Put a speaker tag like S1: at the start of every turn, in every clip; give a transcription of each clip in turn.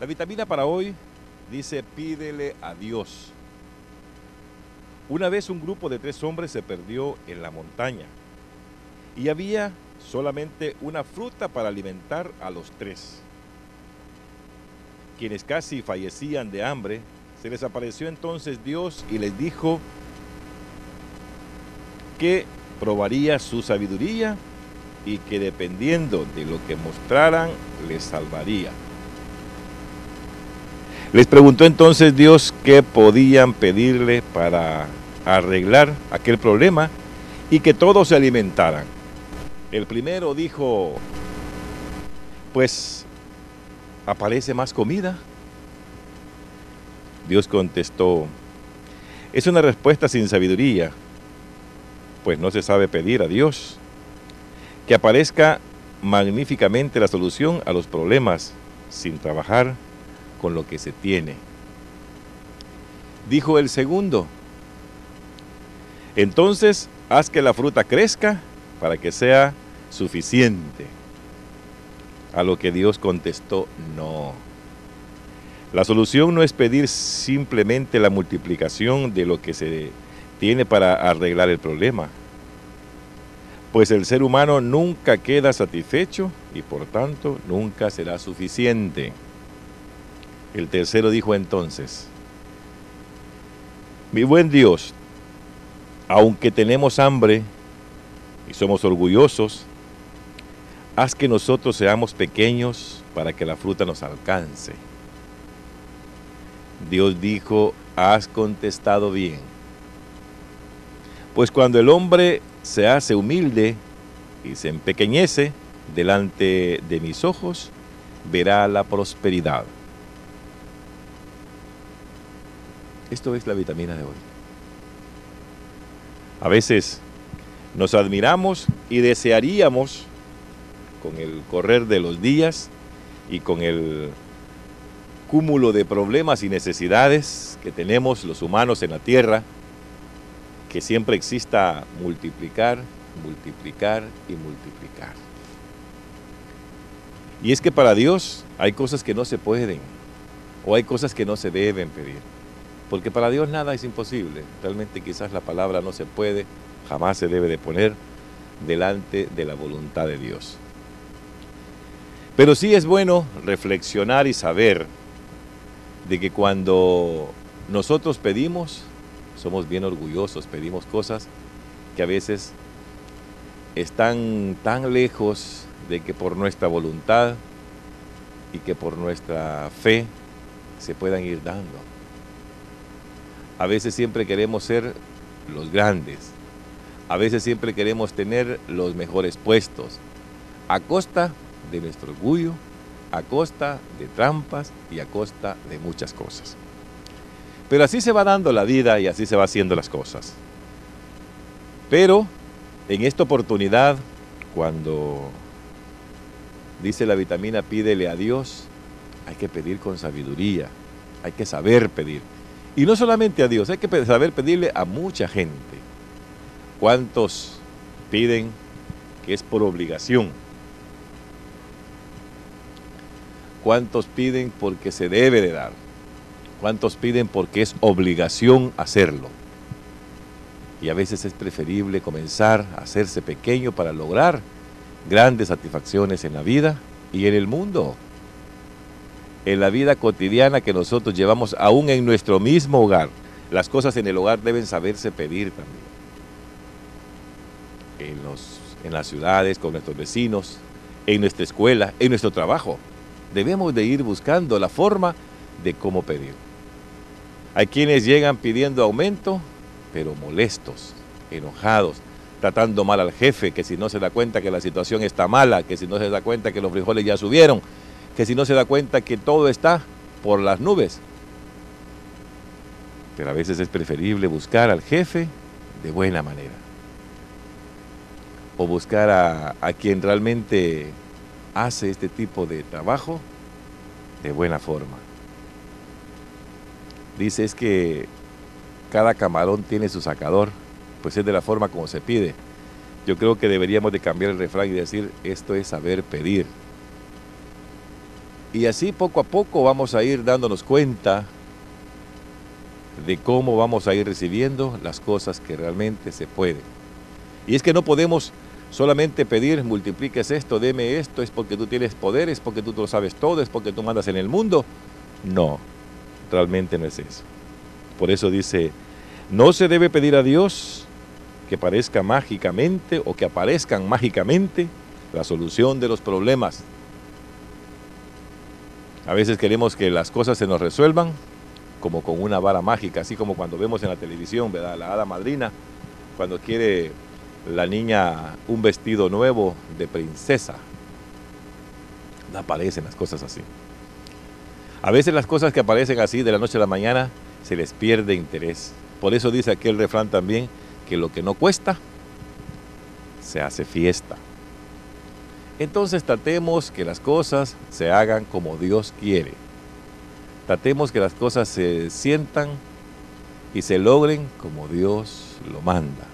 S1: La vitamina para hoy dice pídele a Dios. Una vez un grupo de tres hombres se perdió en la montaña y había solamente una fruta para alimentar a los tres. Quienes casi fallecían de hambre, se les apareció entonces Dios y les dijo que probaría su sabiduría y que dependiendo de lo que mostraran, les salvaría. Les preguntó entonces Dios qué podían pedirle para arreglar aquel problema y que todos se alimentaran. El primero dijo, pues aparece más comida. Dios contestó, es una respuesta sin sabiduría, pues no se sabe pedir a Dios que aparezca magníficamente la solución a los problemas sin trabajar con lo que se tiene. Dijo el segundo, entonces haz que la fruta crezca para que sea suficiente. A lo que Dios contestó, no. La solución no es pedir simplemente la multiplicación de lo que se tiene para arreglar el problema, pues el ser humano nunca queda satisfecho y por tanto nunca será suficiente. El tercero dijo entonces, mi buen Dios, aunque tenemos hambre y somos orgullosos, haz que nosotros seamos pequeños para que la fruta nos alcance. Dios dijo, has contestado bien. Pues cuando el hombre se hace humilde y se empequeñece delante de mis ojos, verá la prosperidad. Esto es la vitamina de hoy. A veces nos admiramos y desearíamos con el correr de los días y con el cúmulo de problemas y necesidades que tenemos los humanos en la tierra, que siempre exista multiplicar, multiplicar y multiplicar. Y es que para Dios hay cosas que no se pueden o hay cosas que no se deben pedir. Porque para Dios nada es imposible. Realmente quizás la palabra no se puede, jamás se debe de poner delante de la voluntad de Dios. Pero sí es bueno reflexionar y saber de que cuando nosotros pedimos, somos bien orgullosos, pedimos cosas que a veces están tan lejos de que por nuestra voluntad y que por nuestra fe se puedan ir dando. A veces siempre queremos ser los grandes. A veces siempre queremos tener los mejores puestos. A costa de nuestro orgullo, a costa de trampas y a costa de muchas cosas. Pero así se va dando la vida y así se va haciendo las cosas. Pero en esta oportunidad, cuando dice la vitamina pídele a Dios, hay que pedir con sabiduría, hay que saber pedir. Y no solamente a Dios, hay que saber pedirle a mucha gente. ¿Cuántos piden que es por obligación? ¿Cuántos piden porque se debe de dar? ¿Cuántos piden porque es obligación hacerlo? Y a veces es preferible comenzar a hacerse pequeño para lograr grandes satisfacciones en la vida y en el mundo en la vida cotidiana que nosotros llevamos aún en nuestro mismo hogar. Las cosas en el hogar deben saberse pedir también. En, los, en las ciudades, con nuestros vecinos, en nuestra escuela, en nuestro trabajo. Debemos de ir buscando la forma de cómo pedir. Hay quienes llegan pidiendo aumento, pero molestos, enojados, tratando mal al jefe, que si no se da cuenta que la situación está mala, que si no se da cuenta que los frijoles ya subieron, que si no se da cuenta que todo está por las nubes. Pero a veces es preferible buscar al jefe de buena manera. O buscar a, quien realmente hace este tipo de trabajo de buena forma. Dice es que cada camarón tiene su sacador, pues es de la forma como se pide. Yo creo que deberíamos de cambiar el refrán y decir, esto es saber pedir. Y así poco a poco vamos a ir dándonos cuenta de cómo vamos a ir recibiendo las cosas que realmente se pueden. Y es que no podemos solamente pedir, multipliques esto, deme esto, es porque tú tienes poder, es porque tú lo sabes todo, es porque tú mandas en el mundo. No, realmente no es eso. Por eso dice, no se debe pedir a Dios que parezca mágicamente o que aparezcan mágicamente la solución de los problemas. A veces queremos que las cosas se nos resuelvan como con una vara mágica, así como cuando vemos en la televisión, ¿verdad? La hada madrina, cuando quiere la niña un vestido nuevo de princesa. No aparecen las cosas así. A veces las cosas que aparecen así de la noche a la mañana se les pierde interés. Por eso dice aquel refrán también que lo que no cuesta se hace fiesta. Entonces tratemos que las cosas se hagan como Dios quiere. Tratemos que las cosas se sientan y se logren como Dios lo manda.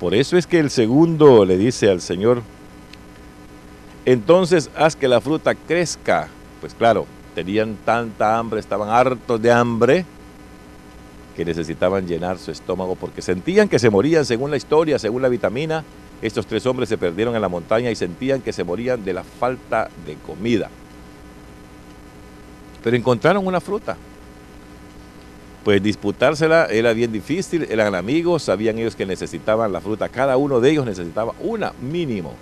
S1: Por eso es que el segundo le dice al Señor, entonces haz que la fruta crezca. Pues claro, tenían tanta hambre, estaban hartos de hambre, que necesitaban llenar su estómago porque sentían que se morían, según la historia, según la vitamina. Estos tres hombres se perdieron en la montaña y sentían que se morían de la falta de comida. Pero encontraron una fruta pues disputársela era bien difícil, eran amigos, sabían ellos que necesitaban la fruta, cada uno de ellos necesitaba una mínimo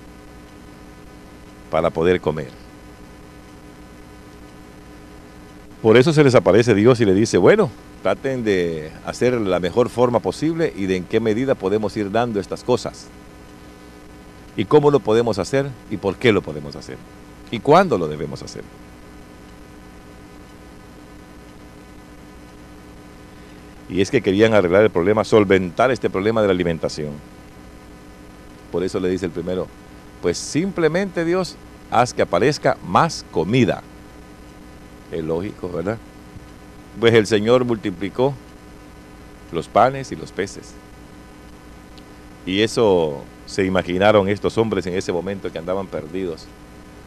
S1: para poder comer. Por eso se les aparece Dios y le dice, bueno, traten de hacer la mejor forma posible y de en qué medida podemos ir dando estas cosas. Y cómo lo podemos hacer y por qué lo podemos hacer. Y cuándo lo debemos hacer. Y es que querían arreglar el problema, solventar este problema de la alimentación. Por eso le dice el primero, pues simplemente Dios, haz que aparezca más comida. Es lógico, ¿verdad? Pues el Señor multiplicó los panes y los peces. Y eso se imaginaron estos hombres en ese momento que andaban perdidos.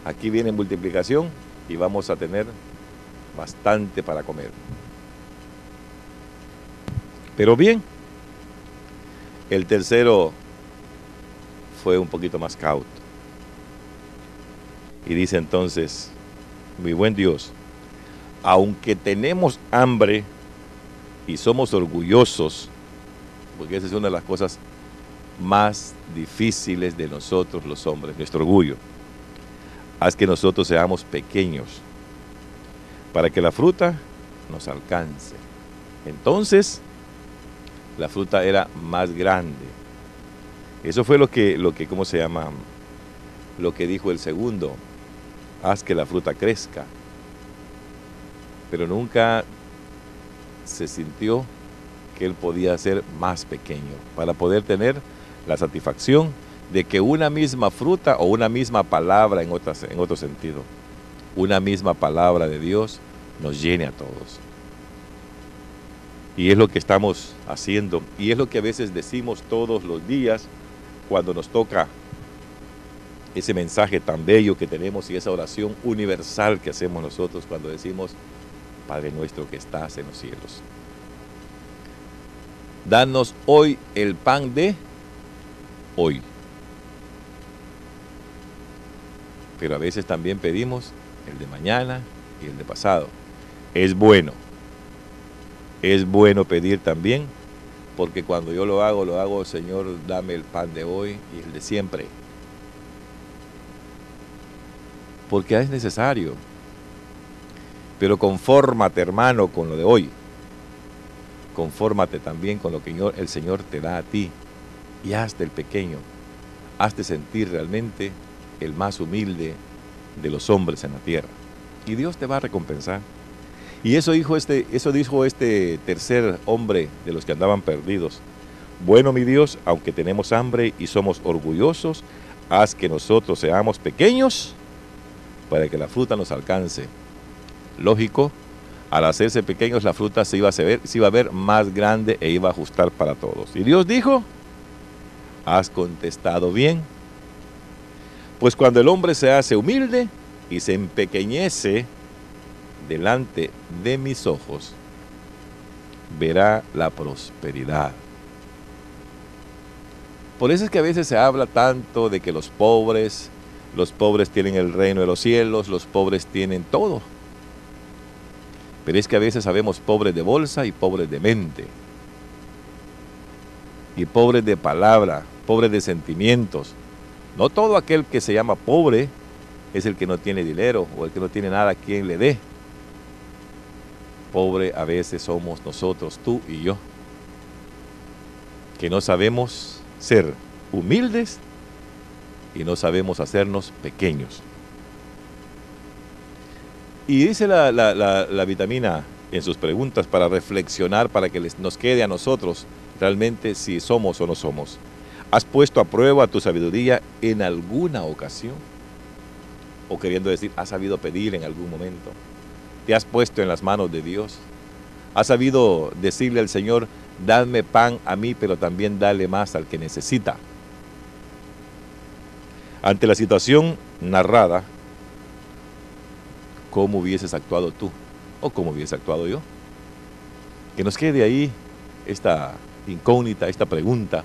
S1: Aquí viene multiplicación y vamos a tener bastante para comer. Pero bien, el tercero fue un poquito más cauto. Y dice entonces, mi buen Dios, aunque tenemos hambre y somos orgullosos, porque esa es una de las cosas más difíciles de nosotros los hombres, nuestro orgullo, haz que nosotros seamos pequeños para que la fruta nos alcance. Entonces, la fruta era más grande. Eso fue lo que, lo que, ¿cómo se llama? Lo que dijo el segundo, haz que la fruta crezca. Pero nunca se sintió que él podía ser más pequeño para poder tener la satisfacción de que una misma fruta o una misma palabra en, en otro sentido, una misma palabra de Dios nos llene a todos. Y es lo que estamos haciendo. Y es lo que a veces decimos todos los días cuando nos toca ese mensaje tan bello que tenemos y esa oración universal que hacemos nosotros cuando decimos, Padre nuestro que estás en los cielos. Danos hoy el pan de hoy. Pero a veces también pedimos el de mañana y el de pasado. Es bueno es bueno pedir también, porque cuando yo lo hago, lo hago, Señor, dame el pan de hoy y el de siempre. Porque es necesario. Pero confórmate, hermano, con lo de hoy. Confórmate también con lo que el Señor te da a ti. Y hazte el pequeño. Hazte sentir realmente el más humilde de los hombres en la tierra. Y Dios te va a recompensar. Y eso dijo este, eso dijo este tercer hombre de los que andaban perdidos. Bueno, mi Dios, aunque tenemos hambre y somos orgullosos, haz que nosotros seamos pequeños para que la fruta nos alcance. Lógico, al hacerse pequeños la fruta se iba a, ver, se iba a ver más grande e iba a ajustar para todos. Y Dios dijo, has contestado bien. Pues cuando el hombre se hace humilde, y se empequeñece delante de mis ojos, verá la prosperidad. Por eso es que a veces se habla tanto de que los pobres, los pobres tienen el reino de los cielos, los pobres tienen todo. Pero es que a veces sabemos pobres de bolsa y pobres de mente. Y pobres de palabra, pobres de sentimientos. No todo aquel que se llama pobre es el que no tiene dinero o el que no tiene nada a quien le dé. Pobre a veces somos nosotros, tú y yo, que no sabemos ser humildes y no sabemos hacernos pequeños. Y dice la, vitamina en sus preguntas para reflexionar, para que les, nos quede a nosotros realmente si somos o no somos. ¿Has puesto a prueba tu sabiduría en alguna ocasión? O queriendo decir, ¿has sabido pedir en algún momento? ¿Te has puesto en las manos de Dios? ¿Has sabido decirle al Señor, dadme pan a mí, pero también dale más al que necesita? Ante la situación narrada, ¿cómo hubieses actuado tú? ¿O cómo hubiese actuado yo? Que nos quede ahí esta incógnita, esta pregunta,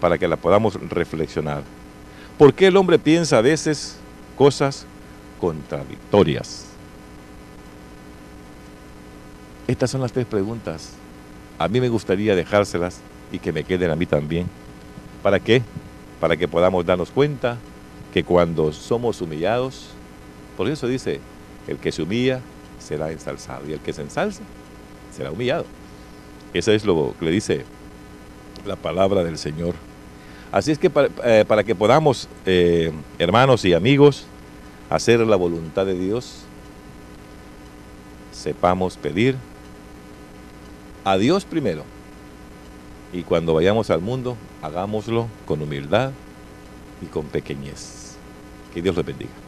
S1: para que la podamos reflexionar. ¿Por qué el hombre piensa a veces cosas contradictorias? Estas son las tres preguntas. A mí me gustaría dejárselas y que me queden a mí también. ¿Para qué? Para que podamos darnos cuenta que cuando somos humillados, por eso dice, el que se humilla será ensalzado y el que se ensalza será humillado. Eso es lo que le dice la palabra del Señor. Así es que para, eh, que podamos, eh, hermanos y amigos, hacer la voluntad de Dios, sepamos pedir a Dios primero. Y cuando vayamos al mundo, hagámoslo con humildad y con pequeñez. Que Dios les bendiga.